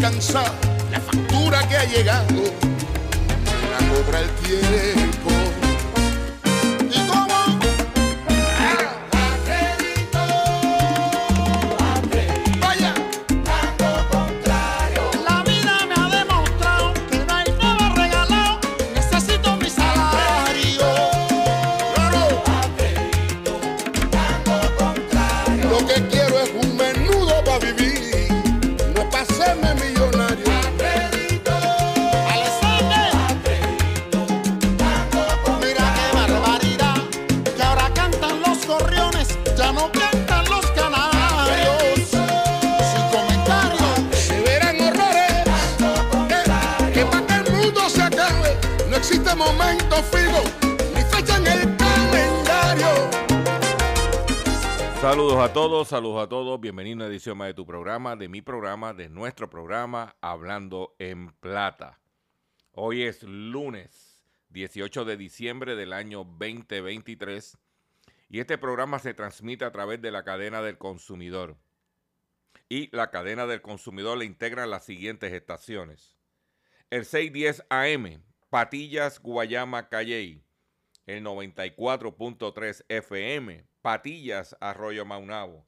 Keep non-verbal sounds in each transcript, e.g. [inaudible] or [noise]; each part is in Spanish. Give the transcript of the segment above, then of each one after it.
La factura que ha llegado, la cobra el tiempo. De tu programa, de mi programa, de nuestro programa, Hablando en Plata. Hoy es lunes 18 de diciembre del año 2023 y este programa se transmite a través de la cadena del consumidor. Y la cadena del consumidor le integran las siguientes estaciones. El 610 AM, Patillas, Guayama, Calley. El 94.3 FM, Patillas, Arroyo Maunabo.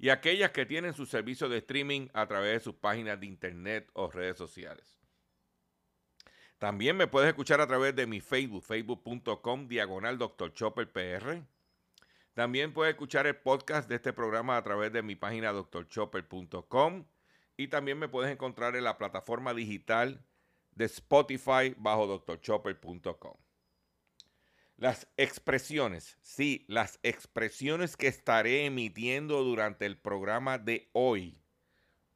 y aquellas que tienen su servicio de streaming a través de sus páginas de internet o redes sociales. También me puedes escuchar a través de mi Facebook, facebook.com, diagonal Dr. Chopper PR. También puedes escuchar el podcast de este programa a través de mi página drchopper.com y también me puedes encontrar en la plataforma digital de Spotify bajo drchopper.com. Las expresiones, sí, las expresiones que estaré emitiendo durante el programa de hoy,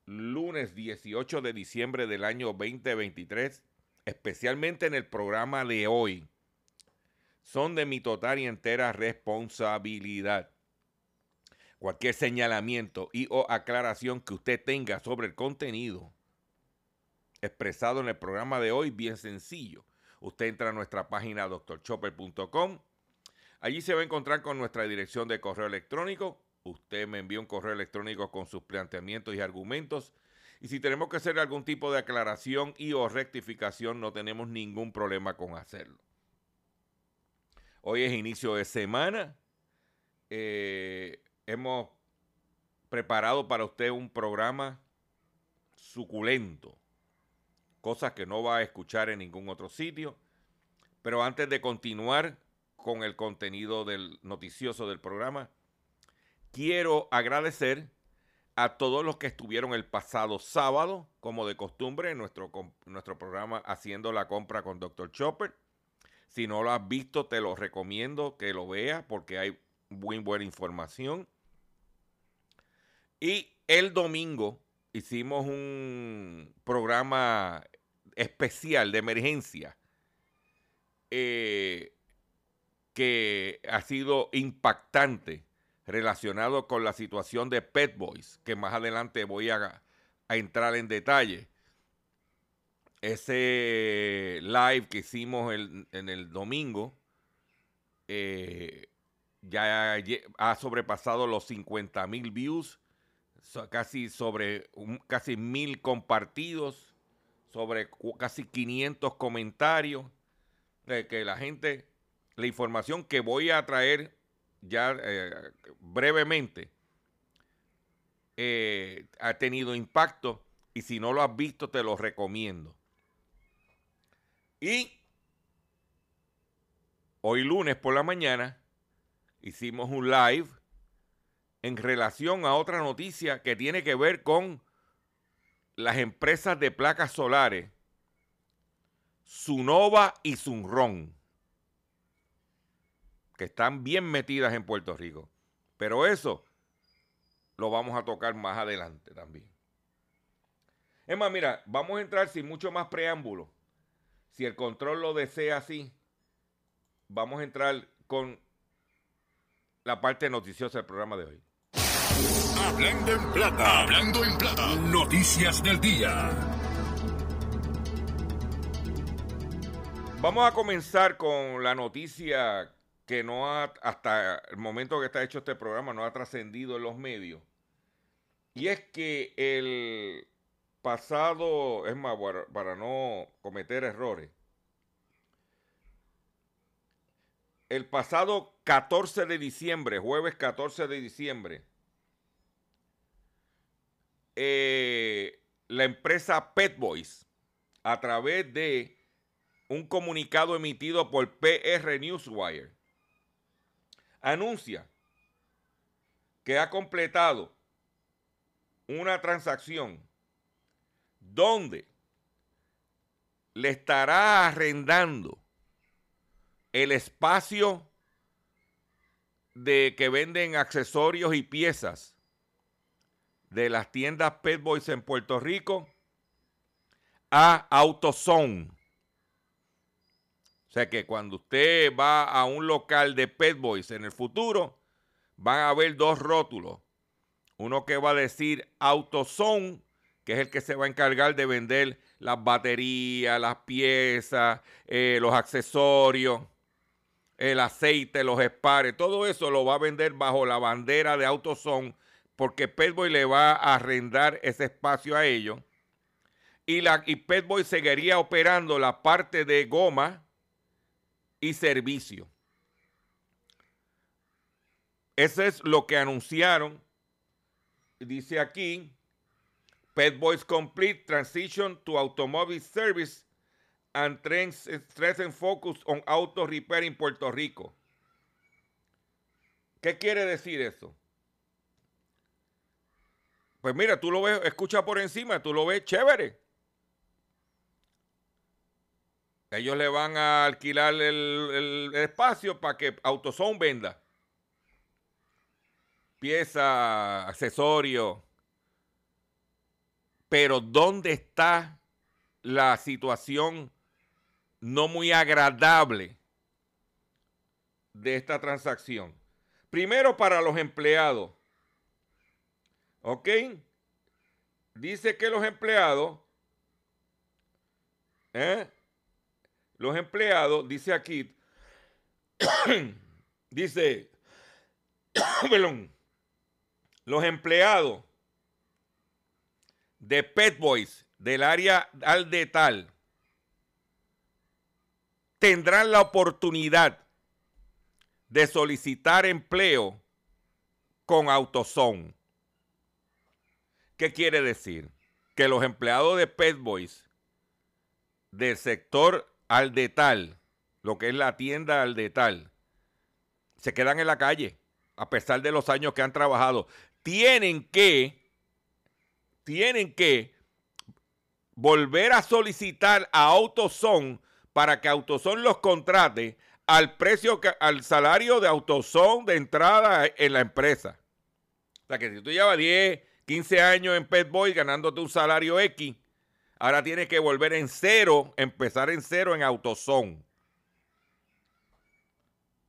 lunes 18 de diciembre del año 2023, especialmente en el programa de hoy, son de mi total y entera responsabilidad. Cualquier señalamiento y o aclaración que usted tenga sobre el contenido expresado en el programa de hoy, bien sencillo. Usted entra a nuestra página drchopper.com. Allí se va a encontrar con nuestra dirección de correo electrónico. Usted me envía un correo electrónico con sus planteamientos y argumentos. Y si tenemos que hacer algún tipo de aclaración y o rectificación, no tenemos ningún problema con hacerlo. Hoy es inicio de semana. Eh, hemos preparado para usted un programa suculento. Cosas que no va a escuchar en ningún otro sitio. Pero antes de continuar con el contenido del noticioso del programa, quiero agradecer a todos los que estuvieron el pasado sábado, como de costumbre, en nuestro, nuestro programa Haciendo la Compra con Dr. Chopper. Si no lo has visto, te lo recomiendo que lo veas porque hay muy buena información. Y el domingo hicimos un programa especial de emergencia eh, que ha sido impactante relacionado con la situación de Pet Boys, que más adelante voy a, entrar en detalle. Ese live que hicimos en el domingo eh, ya ha sobrepasado los 50 mil views, casi sobre casi mil compartidos, sobre casi 500 comentarios, que la gente, la información que voy a traer ya eh, brevemente eh, ha tenido impacto y si no lo has visto te lo recomiendo. Y hoy lunes por la mañana hicimos un live en relación a otra noticia que tiene que ver con las empresas de placas solares, Sunova y Sunron que están bien metidas en Puerto Rico. Pero eso lo vamos a tocar más adelante también. Es más, mira, vamos a entrar sin mucho más preámbulo. Si el control lo desea así, vamos a entrar con la parte noticiosa del programa de hoy. Hablando en plata, hablando en plata, noticias del día. Vamos a comenzar con la noticia que no ha, hasta el momento que está hecho este programa, no ha trascendido en los medios. Y es que el pasado, es más, para, no cometer errores, el pasado 14 de diciembre, jueves 14 de diciembre, eh, la empresa Pet Boys, a través de un comunicado emitido por PR Newswire, anuncia que ha completado una transacción donde le estará arrendando el espacio de que venden accesorios y piezas de las tiendas Pet Boys en Puerto Rico a AutoZone. O sea que cuando usted va a un local de Pet Boys en el futuro, van a ver dos rótulos. Uno que va a decir AutoZone, que es el que se va a encargar de vender las baterías, las piezas, eh, los accesorios, el aceite, los espares, todo eso lo va a vender bajo la bandera de AutoZone porque Petboy le va a arrendar ese espacio a ellos. Y, y Petboy seguiría operando la parte de goma, y servicio. Eso es lo que anunciaron. Dice aquí, Pet Boys Complete Transition to Automobile Service and Stress and Focus on Auto Repair en Puerto Rico. ¿Qué quiere decir eso? Pues mira, tú lo ves, escucha por encima, tú lo ves chévere. Ellos le van a alquilar el, espacio para que AutoZone venda. Pieza, accesorio. Pero ¿dónde está la situación no muy agradable de esta transacción? Primero para los empleados. ¿Ok? Dice que los empleados ¿eh? los empleados, dice aquí, [coughs] dice, [coughs] los empleados de Pet Boys del área al de tal tendrán la oportunidad de solicitar empleo con AutoZone. ¿Qué quiere decir? Que los empleados de Pet Boys del sector al detal, lo que es la tienda al detal, se quedan en la calle, a pesar de los años que han trabajado. Tienen que tienen que volver a solicitar a AutoZone para que AutoZone los contrate al precio, al salario de AutoZone de entrada en la empresa. O sea que si tú llevas 10, 15 años en Pet Boy ganándote un salario X, ahora tienes que volver en cero, empezar en cero en AutoZone.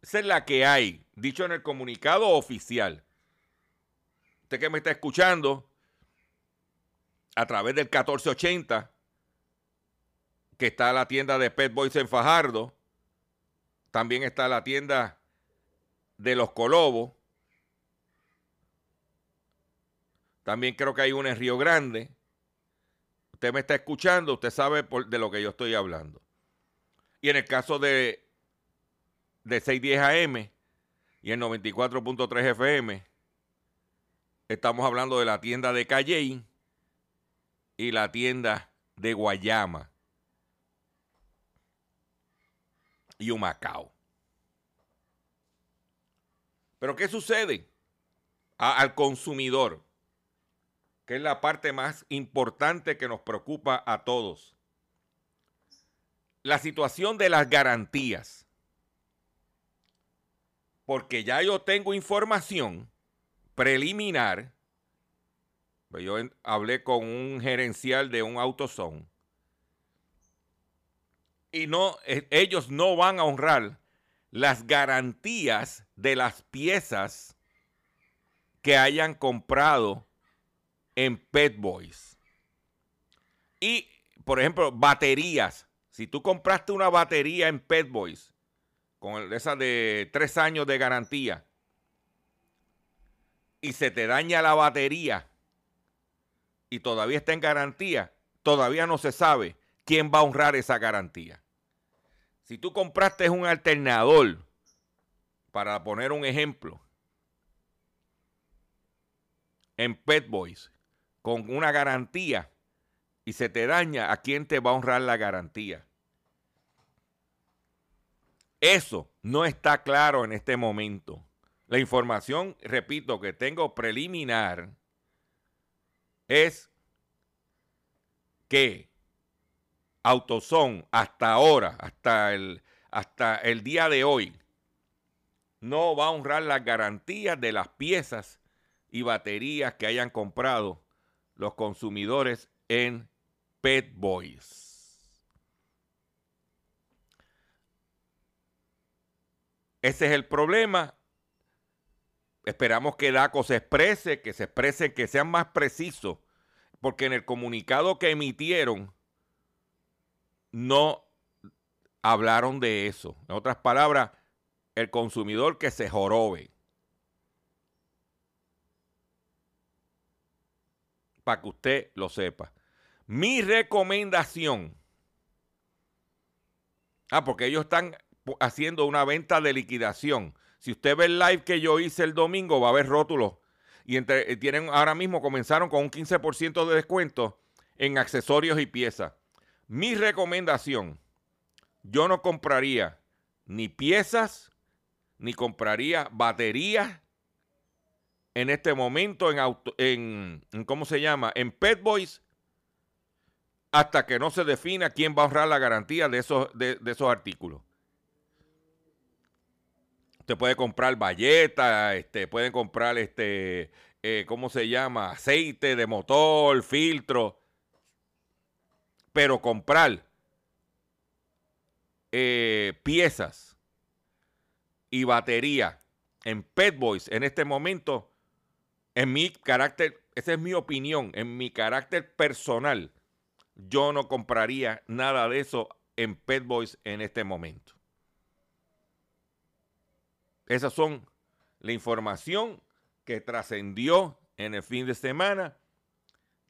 Esa es la que hay, dicho en el comunicado oficial. Usted que me está escuchando a través del 1480, que está la tienda de Pet Boys en Fajardo, también está la tienda de los Colobos, también creo que hay una en Río Grande. Usted me está escuchando, usted sabe de lo que yo estoy hablando. Y en el caso de de 610 AM y el 94.3 FM. Estamos hablando de la tienda de Calley y la tienda de Guayama y Humacao. Pero ¿qué sucede? al consumidor, que es la parte más importante que nos preocupa a todos. La situación de las garantías porque ya yo tengo información preliminar. Pues yo hablé con un gerencial de un AutoZone y no, e, ellos no van a honrar las garantías de las piezas que hayan comprado en Pet Boys. Y, por ejemplo, baterías. Si tú compraste una batería en Pet Boys con esa de tres años de garantía, y se te daña la batería y todavía está en garantía, todavía no se sabe quién va a honrar esa garantía. Si tú compraste un alternador, para poner un ejemplo, en Pet Boys, con una garantía, y se te daña, ¿a quién te va a honrar la garantía? Eso no está claro en este momento. La información, repito, que tengo preliminar es que Autoson hasta ahora, hasta el, hasta el día de hoy, no va a honrar las garantías de las piezas y baterías que hayan comprado los consumidores en Pet Boys. Ese es el problema. Esperamos que DACO se exprese, que se exprese, que sean más precisos, porque en el comunicado que emitieron no hablaron de eso. En otras palabras, el consumidor que se jorobe. Para que usted lo sepa. Mi recomendación. Ah, porque ellos están haciendo una venta de liquidación. Si usted ve el live que yo hice el domingo, va a ver rótulos. Y entre, eh, tienen ahora mismo comenzaron con un 15% de descuento en accesorios y piezas. Mi recomendación, yo no compraría ni piezas, ni compraría baterías en este momento en, auto, en, ¿cómo se llama? En Pet Boys hasta que no se defina quién va a ahorrar la garantía de esos, de esos artículos. Usted puede comprar bayeta, este, pueden comprar este, eh, ¿cómo se llama? Aceite de motor, filtro. Pero comprar eh, piezas y batería en Pet Boys en este momento, en mi carácter, esa es mi opinión, en mi carácter personal, yo no compraría nada de eso en Pet Boys en este momento. Esas son la información que trascendió en el fin de semana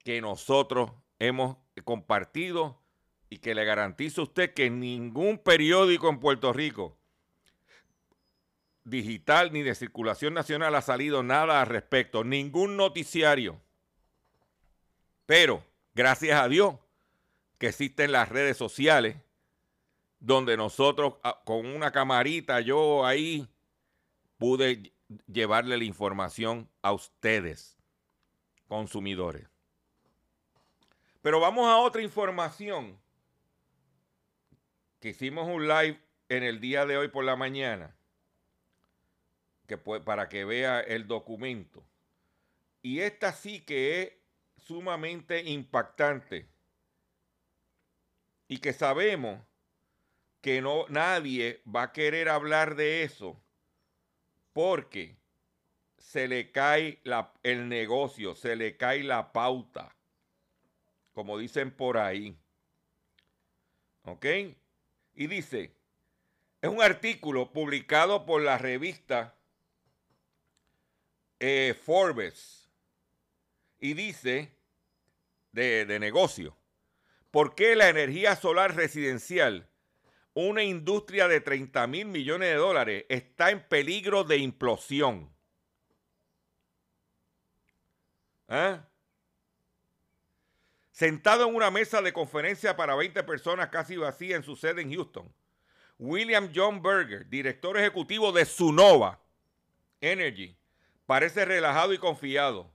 que nosotros hemos compartido y que le garantizo a usted que ningún periódico en Puerto Rico, digital ni de circulación nacional, ha salido nada al respecto, ningún noticiario. Pero, gracias a Dios, que existen las redes sociales, donde nosotros ah, con una camarita, yo ahí, pude llevarle la información a ustedes, consumidores. Pero vamos a otra información. Que hicimos un live en el día de hoy por la mañana. Que para que vea el documento. Y esta sí que es sumamente impactante. Y que sabemos que no, nadie va a querer hablar de eso porque se le cae el negocio, se le cae la pauta, como dicen por ahí. ¿Ok? Y dice, es un artículo publicado por la revista eh, Forbes y dice de, de negocio, ¿por qué la energía solar residencial una industria de 30 mil millones de dólares está en peligro de implosión. ¿Eh? Sentado en una mesa de conferencia para 20 personas casi vacía en su sede en Houston, William John Berger, director ejecutivo de Sunova Energy, parece relajado y confiado.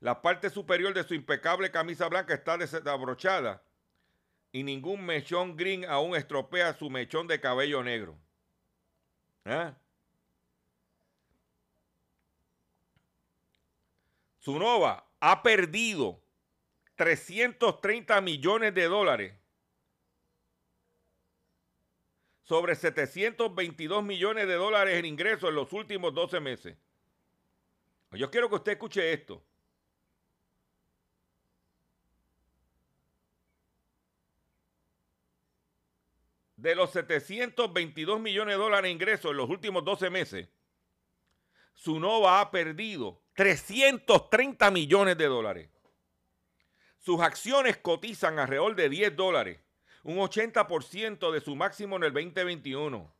La parte superior de su impecable camisa blanca está desabrochada y ningún mechón green aún estropea su mechón de cabello negro. ¿Eh? Sunova ha perdido 330 millones de dólares sobre 722 millones de dólares en ingresos en los últimos 12 meses. Yo quiero que usted escuche esto. de los 722 millones de dólares de ingresos en los últimos 12 meses, Sunova ha perdido 330 millones de dólares. Sus acciones cotizan alrededor de 10 dólares, un 80% de su máximo en el 2021.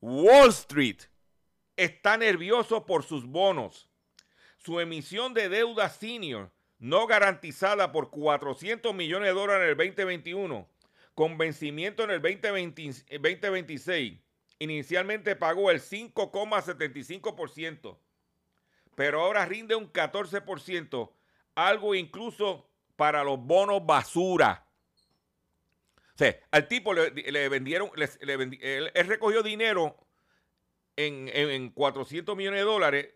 Wall Street está nervioso por sus bonos. Su emisión de deuda senior no garantizada por 400 millones de dólares en el 2021 con vencimiento en el 2026. Inicialmente pagó el 5,75%, pero ahora rinde un 14%, algo incluso para los bonos basura. O sea, al tipo le, vendieron, él, recogió dinero en, en 400 millones de dólares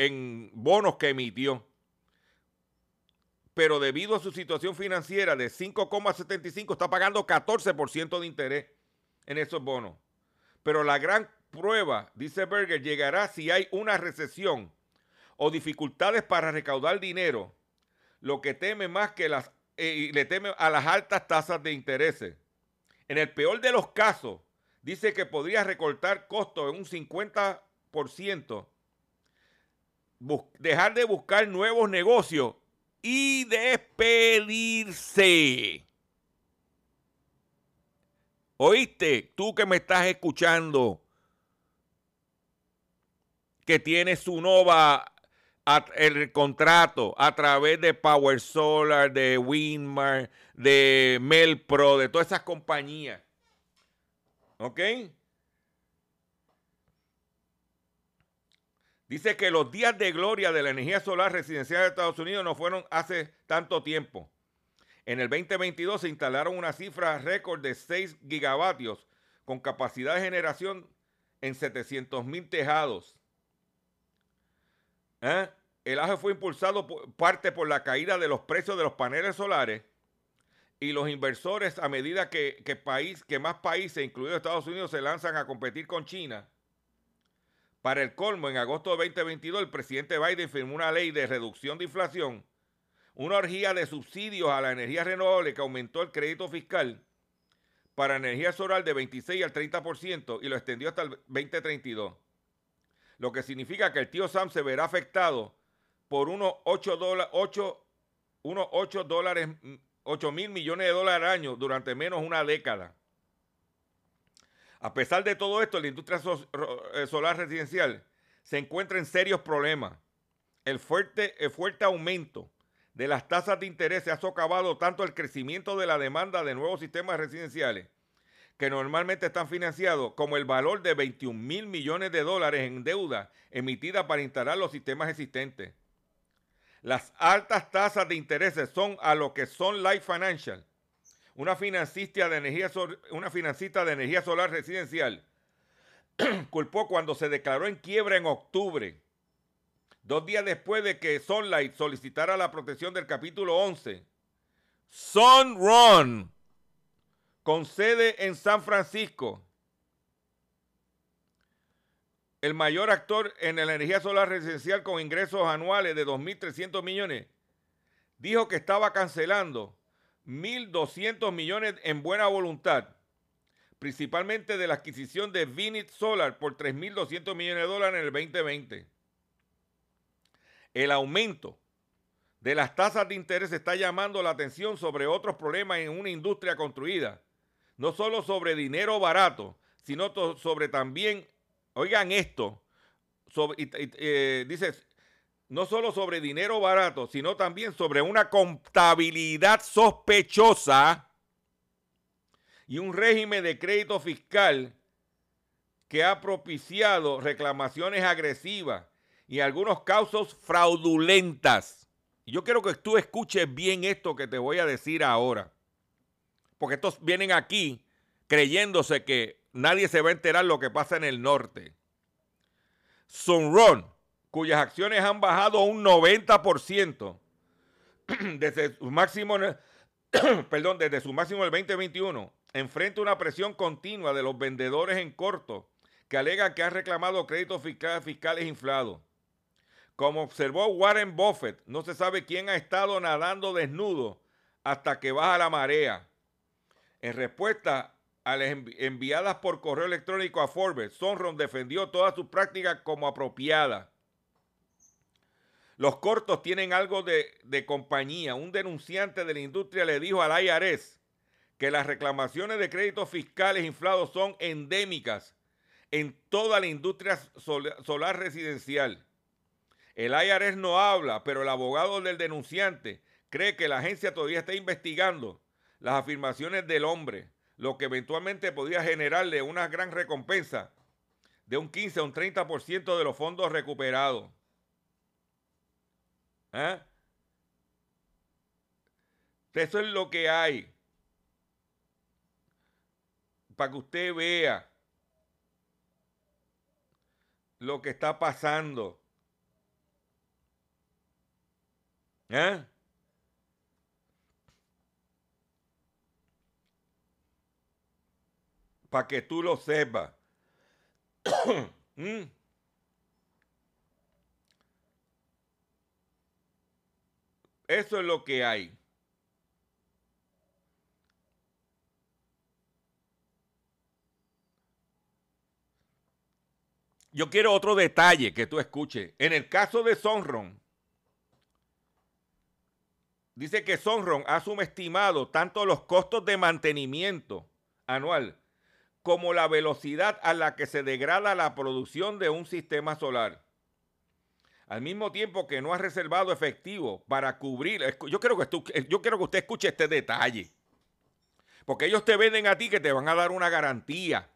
en bonos que emitió pero debido a su situación financiera de 5,75 está pagando 14% de interés en esos bonos. Pero la gran prueba, dice Berger, llegará si hay una recesión o dificultades para recaudar dinero, lo que teme más que las eh, le teme a las altas tasas de interés. En el peor de los casos, dice que podría recortar costos en un 50%, dejar de buscar nuevos negocios y despedirse. ¿Oíste? Tú que me estás escuchando, que tienes su Nova el contrato a través de Power Solar, de Winmar, de Melpro, de todas esas compañías. ¿Ok? Dice que los días de gloria de la energía solar residencial de Estados Unidos no fueron hace tanto tiempo. En el 2022 se instalaron una cifra récord de 6 gigavatios con capacidad de generación en 700 mil tejados. ¿Eh? El aje fue impulsado parte por la caída de los precios de los paneles solares y los inversores a medida que, país, que más países, incluidos Estados Unidos, se lanzan a competir con China para el colmo, en agosto de 2022, el presidente Biden firmó una ley de reducción de inflación, una orgía de subsidios a la energía renovable que aumentó el crédito fiscal para energía solar de 26 al 30% y lo extendió hasta el 2032. Lo que significa que el tío Sam se verá afectado por unos 8 dólares, 8, unos 8 dólares, 8 mil millones de dólares al año durante menos una década. A pesar de todo esto, la industria eh, solar residencial se encuentra en serios problemas. El fuerte, aumento de las tasas de interés ha socavado tanto el crecimiento de la demanda de nuevos sistemas residenciales, que normalmente están financiados, como el valor de 21 mil millones de dólares en deuda emitida para instalar los sistemas existentes. Las altas tasas de intereses son a lo que son Life Financial, una financista de energía, una financista de energía solar residencial, [clears throat] culpó cuando se declaró en quiebra en octubre, dos días después de que Sunlight solicitara la protección del capítulo 11. Sunrun, con sede en San Francisco, el mayor actor en la energía solar residencial con ingresos anuales de 2.300 millones, dijo que estaba cancelando 1.200 millones en buena voluntad, principalmente de la adquisición de Vinit Solar por 3.200 millones de dólares en el 2020. El aumento de las tasas de interés está llamando la atención sobre otros problemas en una industria construida, no solo sobre dinero barato, sino sobre también Oigan esto, eh, dice, no solo sobre dinero barato, sino también sobre una contabilidad sospechosa y un régimen de crédito fiscal que ha propiciado reclamaciones agresivas y algunos casos fraudulentas. Y yo quiero que tú escuches bien esto que te voy a decir ahora. Porque estos vienen aquí creyéndose que nadie se va a enterar lo que pasa en el norte. Sunrun, cuyas acciones han bajado un 90% [clears throat] desde su máximo, [clears throat] perdón, desde su máximo del 2021, enfrenta una presión continua de los vendedores en corto que alegan que han reclamado créditos fiscales inflados. Como observó Warren Buffett, no se sabe quién ha estado nadando desnudo hasta que baja la marea. En respuesta a las enviadas por correo electrónico a Forbes, Sonron defendió todas sus prácticas como apropiadas. Los cortos tienen algo de, compañía. Un denunciante de la industria le dijo al IRS que las reclamaciones de créditos fiscales inflados son endémicas en toda la industria solar residencial. El IRS no habla, pero el abogado del denunciante cree que la agencia todavía está investigando las afirmaciones del hombre lo que eventualmente podría generarle una gran recompensa de un 15 a un 30% de los fondos recuperados. ¿Eh? Eso es lo que hay. Para que usted vea lo que está pasando. ¿Eh? para que tú lo sepas. [coughs] Mm. Eso es lo que hay. Yo quiero otro detalle que tú escuches. En el caso de Sonron, dice que Sonron ha subestimado tanto los costos de mantenimiento anual como la velocidad a la que se degrada la producción de un sistema solar. Al mismo tiempo que no ha reservado efectivo para cubrir, yo quiero que, yo quiero que usted escuche este detalle, porque ellos te venden a ti que te van a dar una garantía.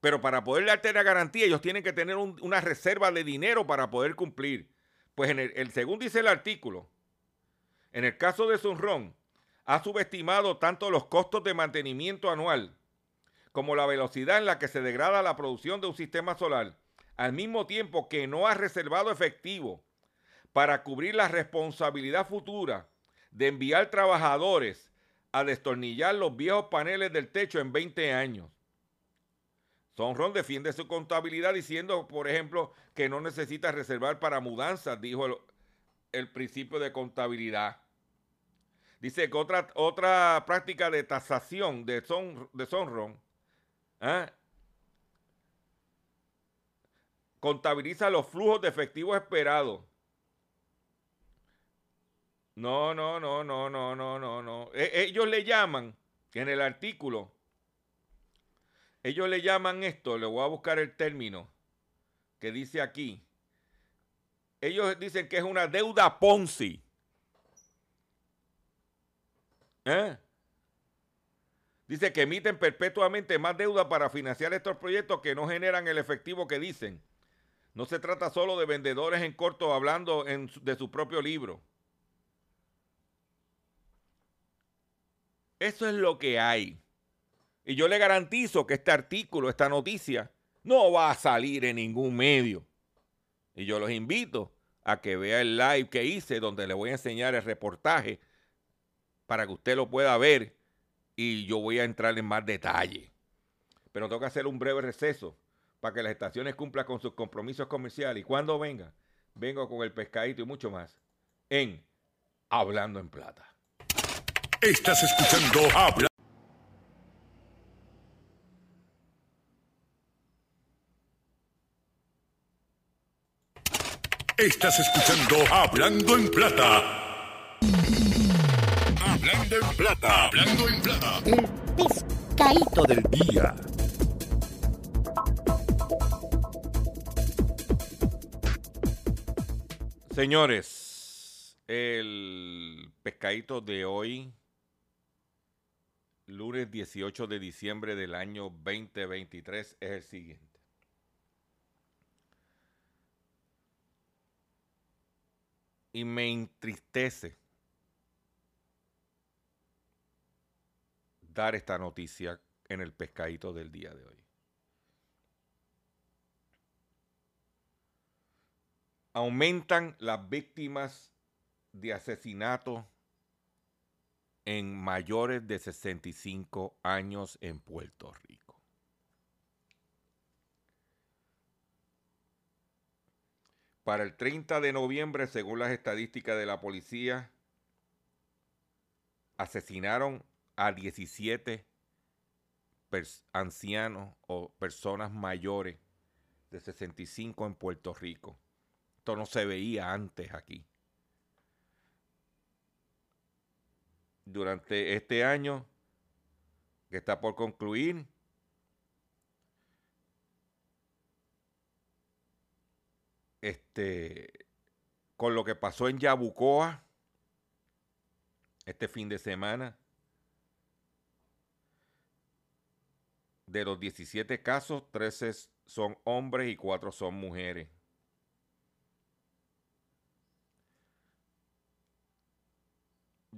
Pero para poder darte la garantía, ellos tienen que tener una reserva de dinero para poder cumplir. Pues en el, según dice el artículo, en el caso de Sunron, ha subestimado tanto los costos de mantenimiento anual como la velocidad en la que se degrada la producción de un sistema solar, al mismo tiempo que no ha reservado efectivo para cubrir la responsabilidad futura de enviar trabajadores a destornillar los viejos paneles del techo en 20 años. Sonron defiende su contabilidad diciendo, por ejemplo, que no necesita reservar para mudanzas, dijo el, principio de contabilidad. Dice que otra, otra práctica de tasación de, Son, de Sonron ¿Ah? Contabiliza los flujos de efectivo esperados. No, no, no, no, no, no, no, no. E, ellos le llaman, en el artículo, ellos le llaman esto, le voy a buscar el término que dice aquí. Ellos dicen que es una deuda Ponzi. ¿Eh? Dice que emiten perpetuamente más deuda para financiar estos proyectos que no generan el efectivo que dicen. No se trata solo de vendedores en corto hablando de su propio libro. Eso es lo que hay. Y yo le garantizo que este artículo, esta noticia, no va a salir en ningún medio. Y yo los invito a que vea el live que hice donde le voy a enseñar el reportaje para que usted lo pueda ver y yo voy a entrar en más detalle. Pero tengo que hacer un breve receso para que las estaciones cumplan con sus compromisos comerciales. Y cuando venga, vengo con el pescadito y mucho más en Hablando en Plata. Estás escuchando Habla. Estás escuchando Hablando en Plata. Hablando en Plata. Hablando en Plata. El pescadito del día. Señores, el pescadito de hoy, lunes 18 de diciembre del año 2023, es el siguiente. y me entristece dar esta noticia en el pescadito del día de hoy. Aumentan las víctimas de asesinato en mayores de 65 años en Puerto Rico. Para el 30 de noviembre, según las estadísticas de la policía, asesinaron a 17 ancianos o personas mayores de 65 en Puerto Rico. Esto no se veía antes aquí. Durante este año que está por concluir, este, con lo que pasó en Yabucoa este fin de semana, de los 17 casos, 13 son hombres y 4 son mujeres.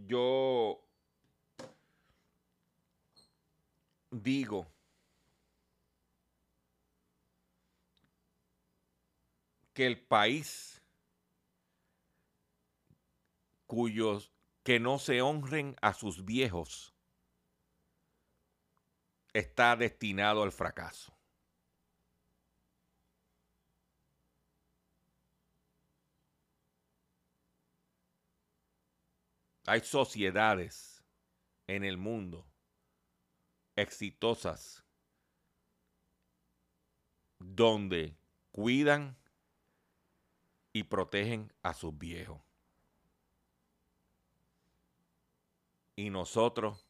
Yo digo que el país cuyos que no se honren a sus viejos está destinado al fracaso. Hay sociedades en el mundo exitosas donde cuidan y protegen a sus viejos. Y nosotros,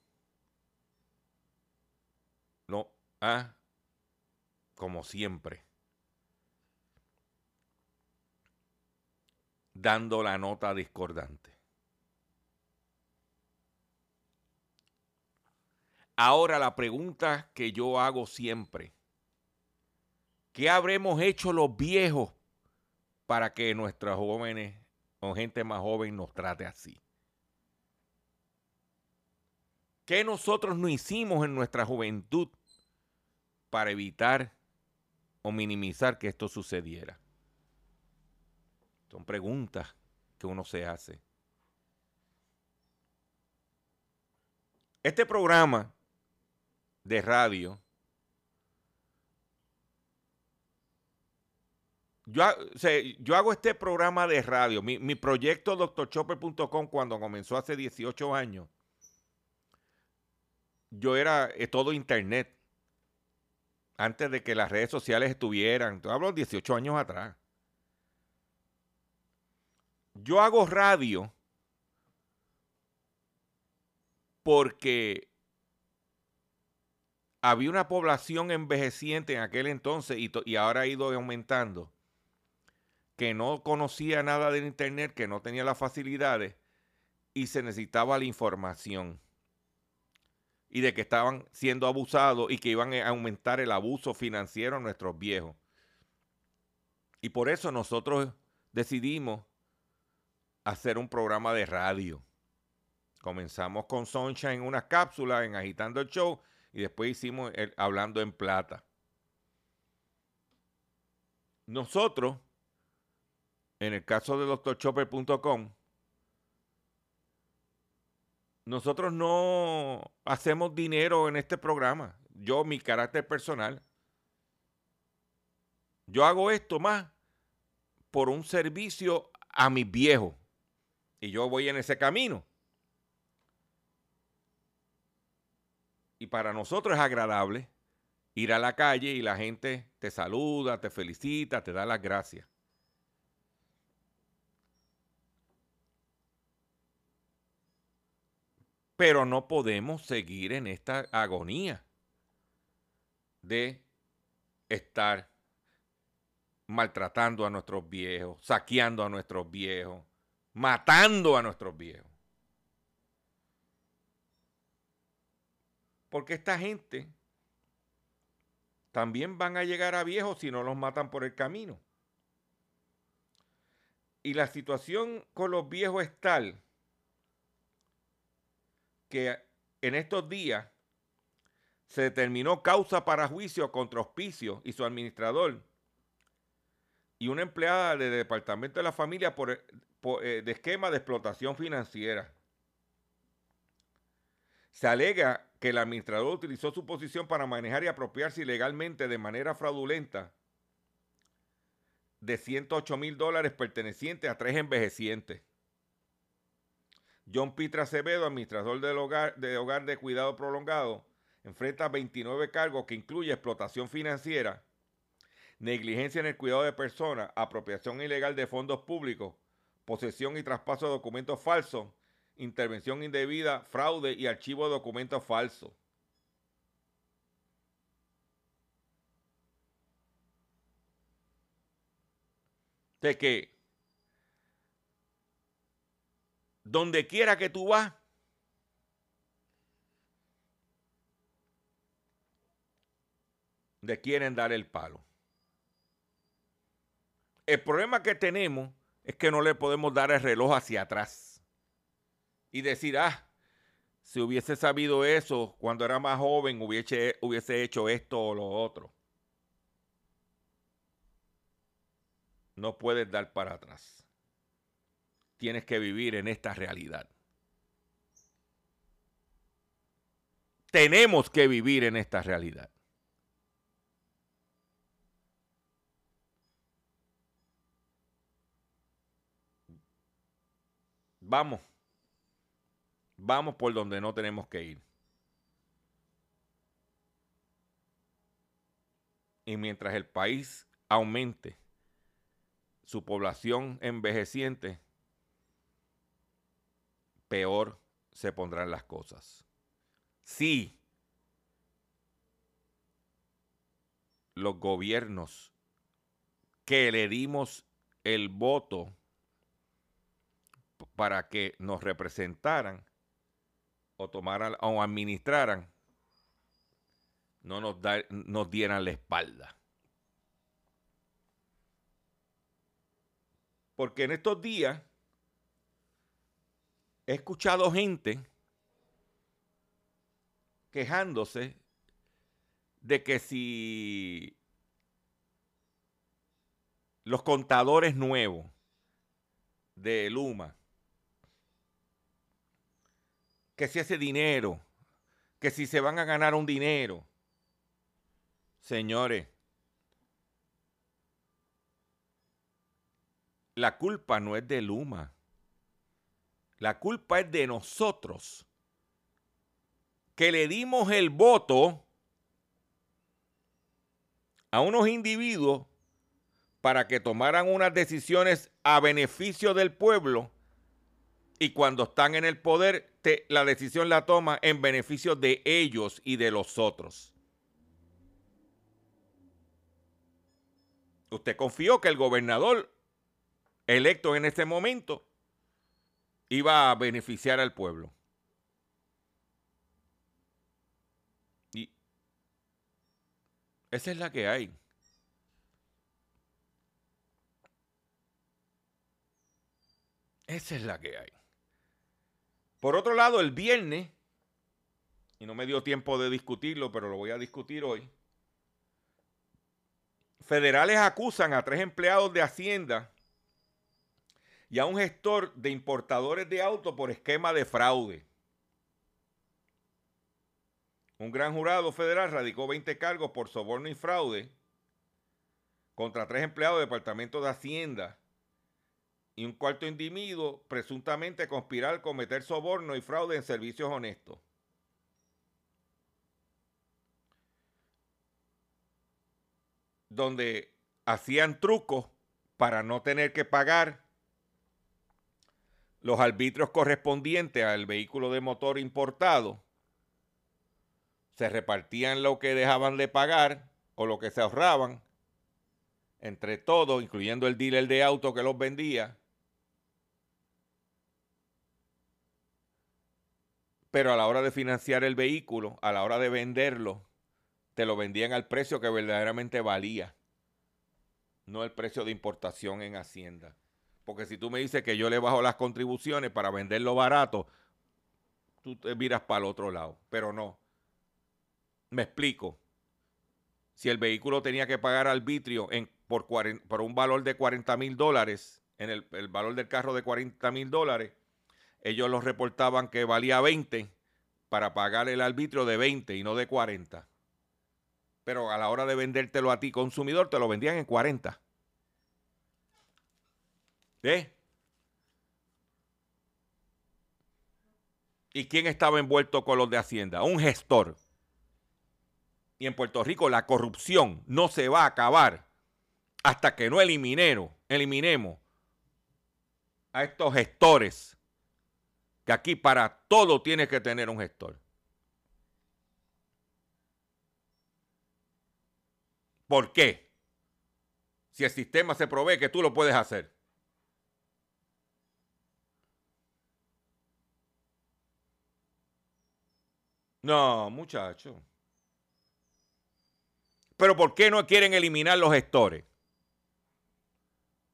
no, ah, como siempre, dando la nota discordante. Ahora la pregunta que yo hago siempre, ¿qué habremos hecho los viejos para que nuestros jóvenes o gente más joven nos trate así. ¿Qué nosotros no hicimos en nuestra juventud para evitar o minimizar que esto sucediera? Son preguntas que uno se hace. Este programa de radio. Yo, yo, hago este programa de radio, mi, mi proyecto doctorchopper.com cuando comenzó hace 18 años, yo era eh, todo internet, antes de que las redes sociales estuvieran, hablo 18 años atrás. Yo hago radio porque había una población envejeciente en aquel entonces y, y ahora ha ido aumentando que no conocía nada del Internet, que no tenía las facilidades y se necesitaba la información. Y de que estaban siendo abusados y que iban a aumentar el abuso financiero a nuestros viejos. Y por eso nosotros decidimos hacer un programa de radio. Comenzamos con Soncha en unas cápsulas, en Agitando el Show, y después hicimos el Hablando en Plata. Nosotros, en el caso de doctorchopper.com, nosotros no hacemos dinero en este programa. Yo, mi carácter personal. Yo hago esto más por un servicio a mis viejos. Y yo voy en ese camino. Y para nosotros es agradable ir a la calle y la gente te saluda, te felicita, te da las gracias. Pero no podemos seguir en esta agonía de estar maltratando a nuestros viejos, saqueando a nuestros viejos, matando a nuestros viejos. Porque esta gente también van a llegar a viejos si no los matan por el camino. Y la situación con los viejos es tal que en estos días se determinó causa para juicio contra Hospicio y su administrador y una empleada del Departamento de la Familia por, eh, de esquema de explotación financiera. Se alega que el administrador utilizó su posición para manejar y apropiarse ilegalmente de manera fraudulenta de 108 mil dólares pertenecientes a tres envejecientes. John Peter Acevedo, administrador del hogar, de hogar de cuidado prolongado, enfrenta 29 cargos que incluye explotación financiera, negligencia en el cuidado de personas, apropiación ilegal de fondos públicos, posesión y traspaso de documentos falsos, intervención indebida, fraude y archivo de documentos falsos. De que donde quiera que tú vas, le quieren dar el palo. El problema que tenemos es que no le podemos dar el reloj hacia atrás y decir, ah, si hubiese sabido eso cuando era más joven, hubiese, hubiese hecho esto o lo otro. No puedes dar para atrás. Tienes que vivir en esta realidad. Tenemos que vivir en esta realidad. Vamos. Vamos por donde no tenemos que ir. Y mientras el país aumente su población envejeciente, peor se pondrán las cosas. Si los gobiernos que le dimos el voto para que nos representaran o tomaran o administraran, no nos, nos dieran la espalda. Porque en estos días he escuchado gente quejándose de que si los contadores nuevos de Luma que si ese dinero, que si se van a ganar un dinero. Señores, la culpa no es de Luma. La culpa es de nosotros, que le dimos el voto a unos individuos para que tomaran unas decisiones a beneficio del pueblo y cuando están en el poder, la decisión la toma en beneficio de ellos y de los otros. Usted confió que el gobernador electo en este momento iba a beneficiar al pueblo. Y esa es la que hay. Esa es la que hay. Por otro lado, el viernes, y no me dio tiempo de discutirlo, pero lo voy a discutir hoy, federales acusan a tres empleados de Hacienda y a un gestor de importadores de autos por esquema de fraude. Un gran jurado federal radicó 20 cargos por soborno y fraude contra tres empleados del Departamento de Hacienda y un cuarto individuo presuntamente conspirar cometer soborno y fraude en servicios honestos. Donde hacían trucos para no tener que pagar los arbitrios correspondientes al vehículo de motor importado. Se repartían lo que dejaban de pagar o lo que se ahorraban entre todos, incluyendo el dealer de auto que los vendía pero a la hora de financiar el vehículo, a la hora de venderlo, te lo vendían al precio que verdaderamente valía, no el precio de importación en Hacienda. Porque si tú me dices que yo le bajo las contribuciones para venderlo barato, tú te miras para el otro lado, pero no. Me explico. Si el vehículo tenía que pagar arbitrio en, por, un valor de 40 mil dólares, en el, el valor del carro de 40 mil dólares, ellos los reportaban que valía 20 para pagar el arbitrio de 20 y no de 40. Pero a la hora de vendértelo a ti consumidor, te lo vendían en 40. ¿Eh? ¿Y quién estaba envuelto con los de Hacienda? Un gestor. Y en Puerto Rico la corrupción no se va a acabar hasta que no eliminemos, eliminemos a estos gestores que aquí para todo tienes que tener un gestor. ¿Por qué? Si el sistema se provee que tú lo puedes hacer. No, muchacho. Pero ¿por qué no quieren eliminar los gestores?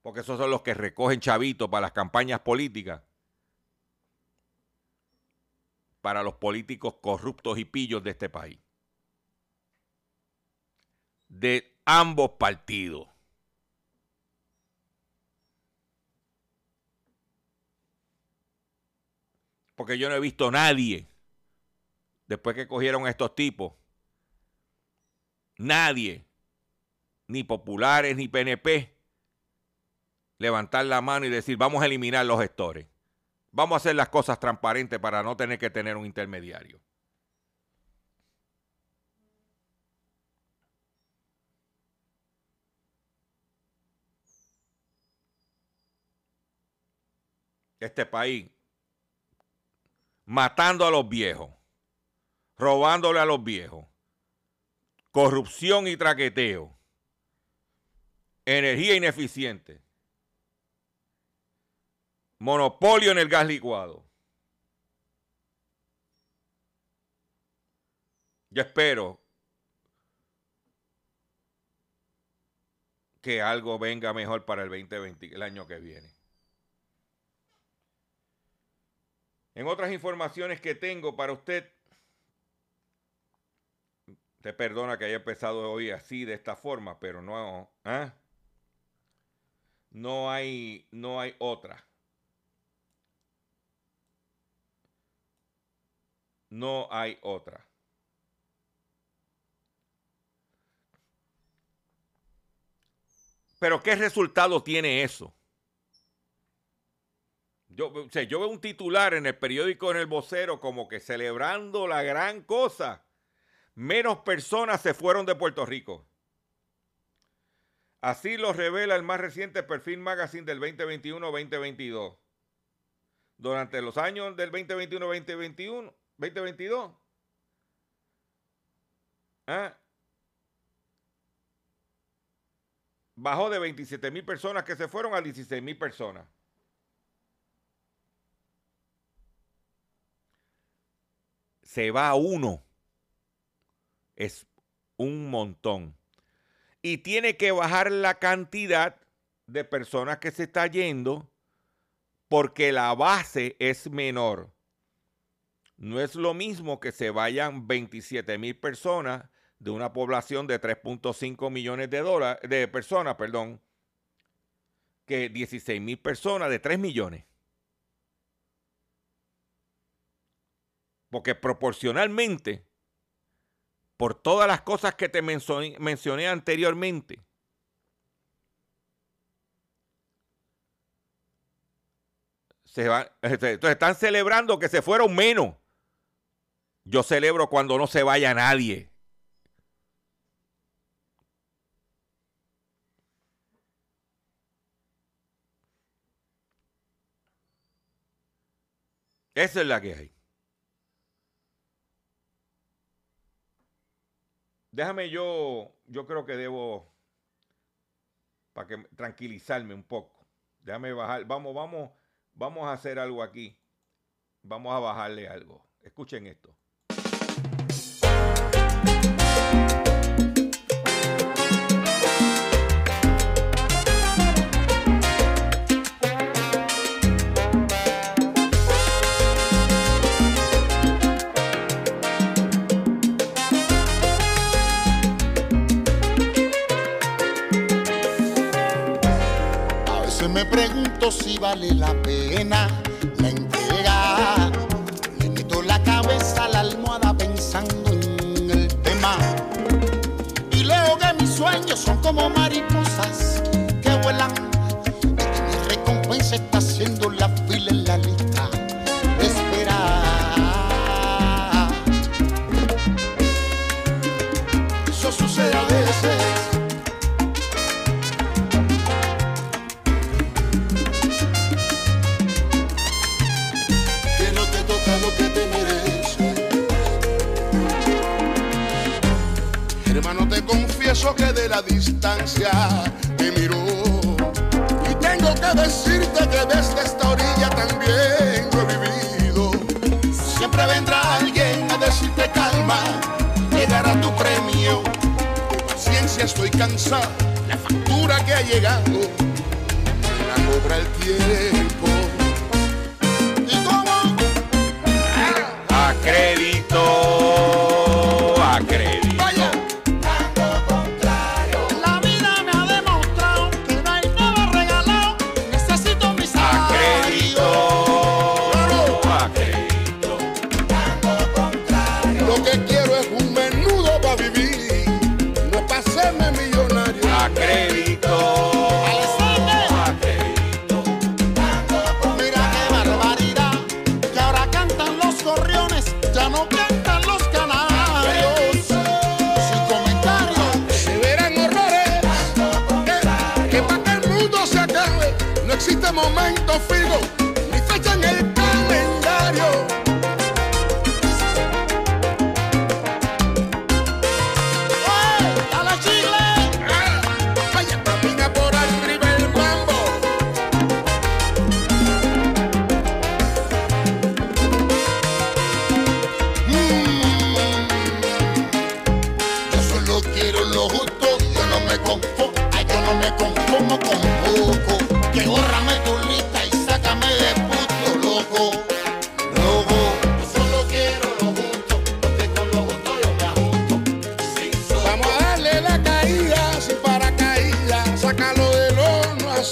Porque esos son los que recogen chavitos para las campañas políticas para los políticos corruptos y pillos de este país. De ambos partidos. Porque yo no he visto a nadie, después que cogieron a estos tipos, nadie, ni populares ni PNP, levantar la mano y decir, vamos a eliminar los gestores. Vamos a hacer las cosas transparentes para no tener que tener un intermediario. Este país matando a los viejos, robándole a los viejos, corrupción y traqueteo, energía ineficiente, Monopolio en el gas licuado. Yo espero que algo venga mejor para el 2020, el año que viene. En otras informaciones que tengo para usted, te perdona que haya empezado hoy así, de esta forma, pero no, ¿ah? no hay, no hay otra. No hay otra. Pero ¿qué resultado tiene eso? Yo, veo un titular en el periódico en el vocero como que celebrando la gran cosa. Menos personas se fueron de Puerto Rico. Así lo revela el más reciente perfil magazine del 2021-2022. Durante los años del 2021-2021, 2022. ¿Ah? Bajó de 27 mil personas que se fueron a 16 mil personas. Se va uno. Es un montón. Y tiene que bajar la cantidad de personas que se está yendo porque la base es menor. No es lo mismo que se vayan 27 mil personas de una población de 3.5 millones de, dólares, de personas, perdón, que 16 mil personas de 3 millones. Porque proporcionalmente, por todas las cosas que te mencioné, mencioné anteriormente, se va, este, entonces están celebrando que se fueron menos. Yo celebro cuando no se vaya nadie. Esa es la que hay. Déjame yo, yo creo que debo, para que tranquilizarme un poco. Déjame bajar, vamos, vamos, vamos a hacer algo aquí. Vamos a bajarle algo. Escuchen esto. Pregunto si vale la pena la entrega. Le meto la cabeza a la almohada pensando en el tema. Y leo que mis sueños son como mariposas que vuelan. Cansado, la factura que ha llegado, la cobra el tiempo.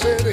city.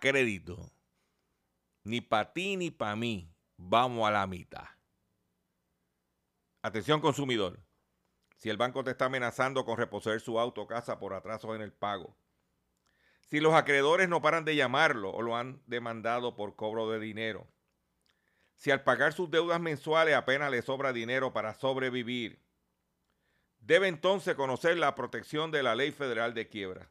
Crédito. Ni para ti ni para mí. Vamos a la mitad. Atención consumidor. Si el banco te está amenazando con reposer su auto o casa por atrasos en el pago. Si los acreedores no paran de llamarlo o lo han demandado por cobro de dinero. Si al pagar sus deudas mensuales apenas le sobra dinero para sobrevivir. Debe entonces conocer la protección de la ley federal de quiebra.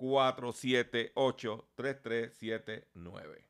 478 3379.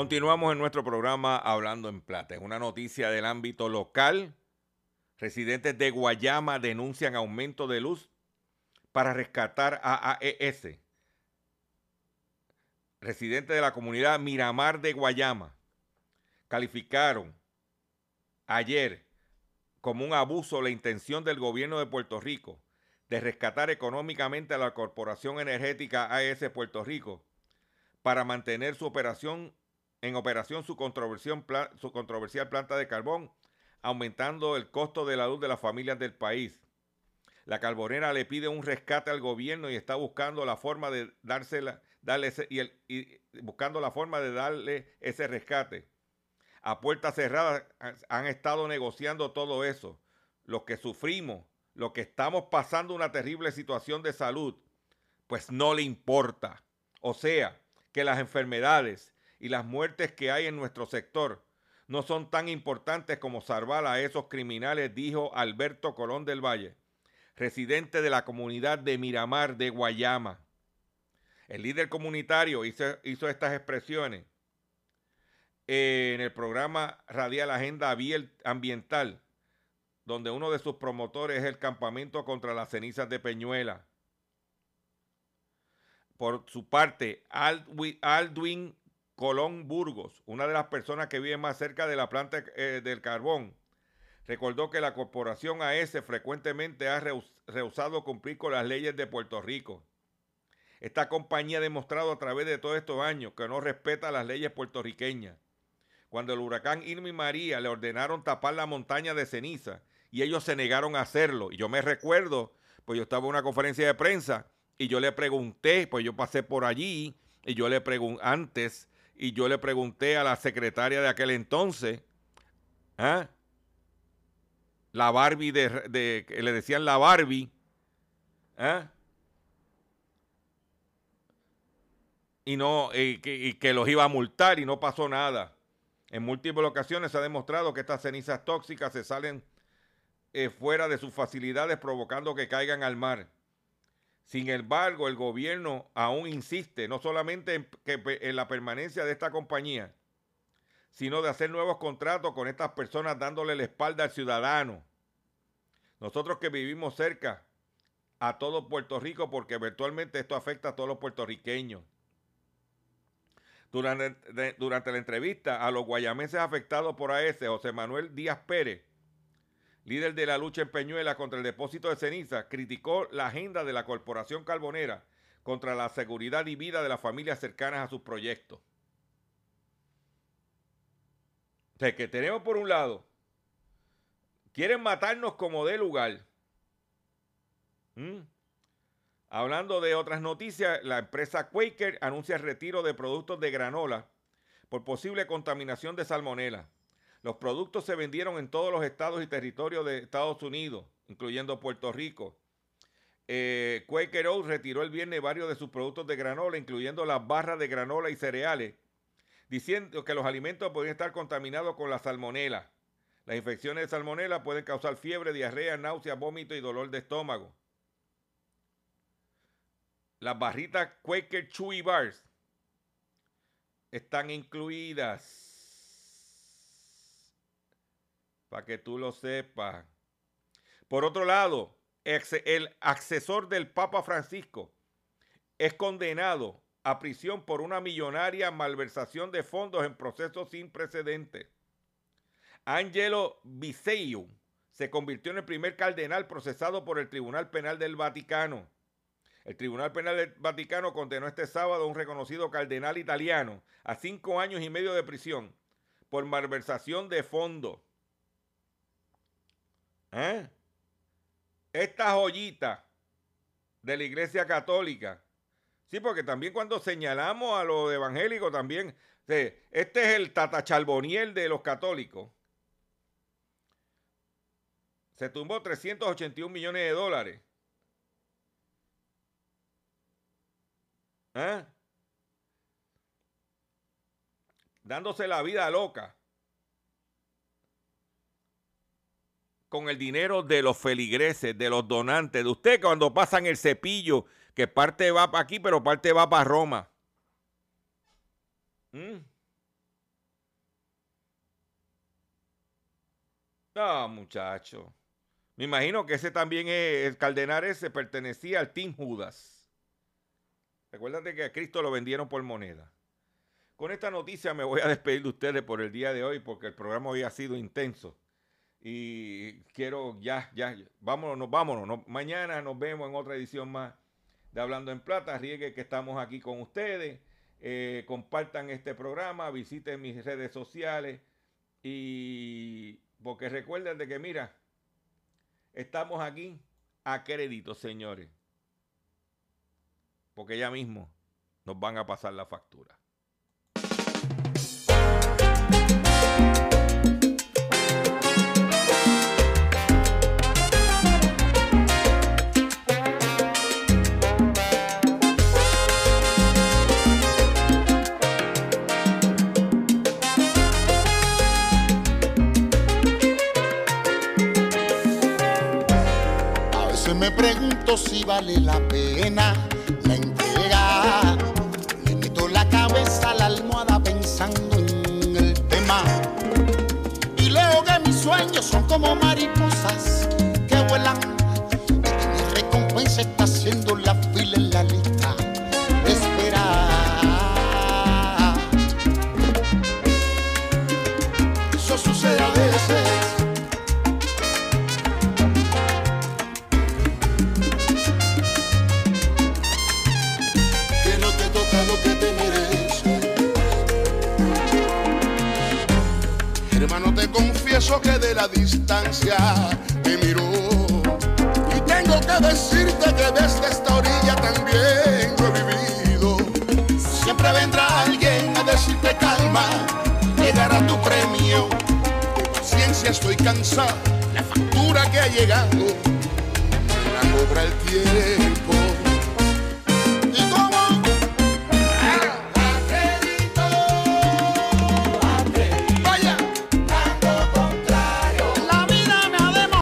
Continuamos en nuestro programa Hablando en Plata. En una noticia del ámbito local, residentes de Guayama denuncian aumento de luz para rescatar a AES. Residentes de la comunidad Miramar de Guayama calificaron ayer como un abuso la intención del gobierno de Puerto Rico de rescatar económicamente a la Corporación Energética AES Puerto Rico para mantener su operación en operación su, su controversial planta de carbón, aumentando el costo de la luz de las familias del país. La carbonera le pide un rescate al gobierno y está buscando la forma de dársela, darle ese, y, buscando la forma de darle ese rescate. A puertas cerradas han estado negociando todo eso. Los que sufrimos, los que estamos pasando una terrible situación de salud, pues no le importa. O sea, que las enfermedades y las muertes que hay en nuestro sector no son tan importantes como salvar a esos criminales, dijo Alberto Colón del Valle, residente de la comunidad de Miramar de Guayama. El líder comunitario hizo, estas expresiones en el programa radial Agenda Ambiental, donde uno de sus promotores es el campamento contra las cenizas de Peñuela. Por su parte, Aldwin Colón Burgos, una de las personas que vive más cerca de la planta eh, del carbón, recordó que la corporación AES frecuentemente ha rehusado cumplir con las leyes de Puerto Rico. Esta compañía ha demostrado a través de todos estos años que no respeta las leyes puertorriqueñas. Cuando el huracán Irma y María le ordenaron tapar la montaña de ceniza y ellos se negaron a hacerlo. Y yo me recuerdo, pues yo estaba en una conferencia de prensa y yo le pregunté, pues yo pasé por allí y yo le pregunté antes y yo le pregunté a la secretaria de aquel entonces, ¿ah? la Barbie de, le decían la Barbie, ¿ah? y no que, que, los iba a multar y no pasó nada. En múltiples ocasiones se ha demostrado que estas cenizas tóxicas se salen eh, fuera de sus facilidades provocando que caigan al mar. Sin embargo, el gobierno aún insiste no solamente en, la permanencia de esta compañía, sino de hacer nuevos contratos con estas personas dándole la espalda al ciudadano. Nosotros que vivimos cerca a todo Puerto Rico, porque virtualmente esto afecta a todos los puertorriqueños. Durante, durante la entrevista a los guayamenses afectados por AES, José Manuel Díaz Pérez, líder de la lucha en Peñuela contra el depósito de ceniza, criticó la agenda de la Corporación Carbonera contra la seguridad y vida de las familias cercanas a sus proyectos. O que tenemos por un lado, quieren matarnos como de lugar. ¿Mm? Hablando de otras noticias, la empresa Quaker anuncia el retiro de productos de granola por posible contaminación de salmonela. Los productos se vendieron en todos los estados y territorios de Estados Unidos, incluyendo Puerto Rico. eh, Quaker Oats retiró el viernes varios de sus productos de granola, incluyendo las barras de granola y cereales, diciendo que los alimentos podrían estar contaminados con la salmonela. Las infecciones de salmonela pueden causar fiebre, diarrea, náusea, vómito y dolor de estómago. Las barritas Quaker Chewy Bars están incluidas. Para que tú lo sepas. Por otro lado, el asesor del Papa Francisco es condenado a prisión por una millonaria malversación de fondos en procesos sin precedentes. Angelo Biseu se convirtió en el primer cardenal procesado por el Tribunal Penal del Vaticano. El Tribunal Penal del Vaticano condenó este sábado a un reconocido cardenal italiano a cinco años y medio de prisión por malversación de fondos. ¿Eh? Esta joyita de la Iglesia Católica. Sí, porque también cuando señalamos a los evangélicos, también, este es el tatacharboniel de los católicos. Se tumbó 381 millones de dólares. ¿Eh? Dándose la vida loca. Con el dinero de los feligreses, de los donantes, de usted cuando pasan el cepillo, que parte va para aquí, pero parte va para Roma. ¿Mm? No, muchacho. Me imagino que ese también es, el cardenal ese pertenecía al Team Judas. Recuérdate que a Cristo lo vendieron por moneda. Con esta noticia me voy a despedir de ustedes por el día de hoy porque el programa hoy ha sido intenso. Y quiero ya, ya, vámonos, vámonos. mañana nos vemos en otra edición más de Hablando en Plata. Riegue que estamos aquí con ustedes. Eh, compartan este programa, visiten mis redes sociales. Y porque recuerden de que, mira, Estamos aquí a crédito, señores. Porque ya mismo nos van a pasar la factura. Me pregunto si vale la pena la entrega. Me meto la cabeza a la almohada pensando en el tema. Y leo que mis sueños son como mariposas que vuelan. Mi recompensa está haciendo la fila en la lista la distancia te miró. Y tengo que decirte que desde esta orilla también lo he vivido. Siempre vendrá alguien a decirte calma, llegará tu premio. De paciencia estoy cansado, la factura que ha llegado, la cobra el tiempo.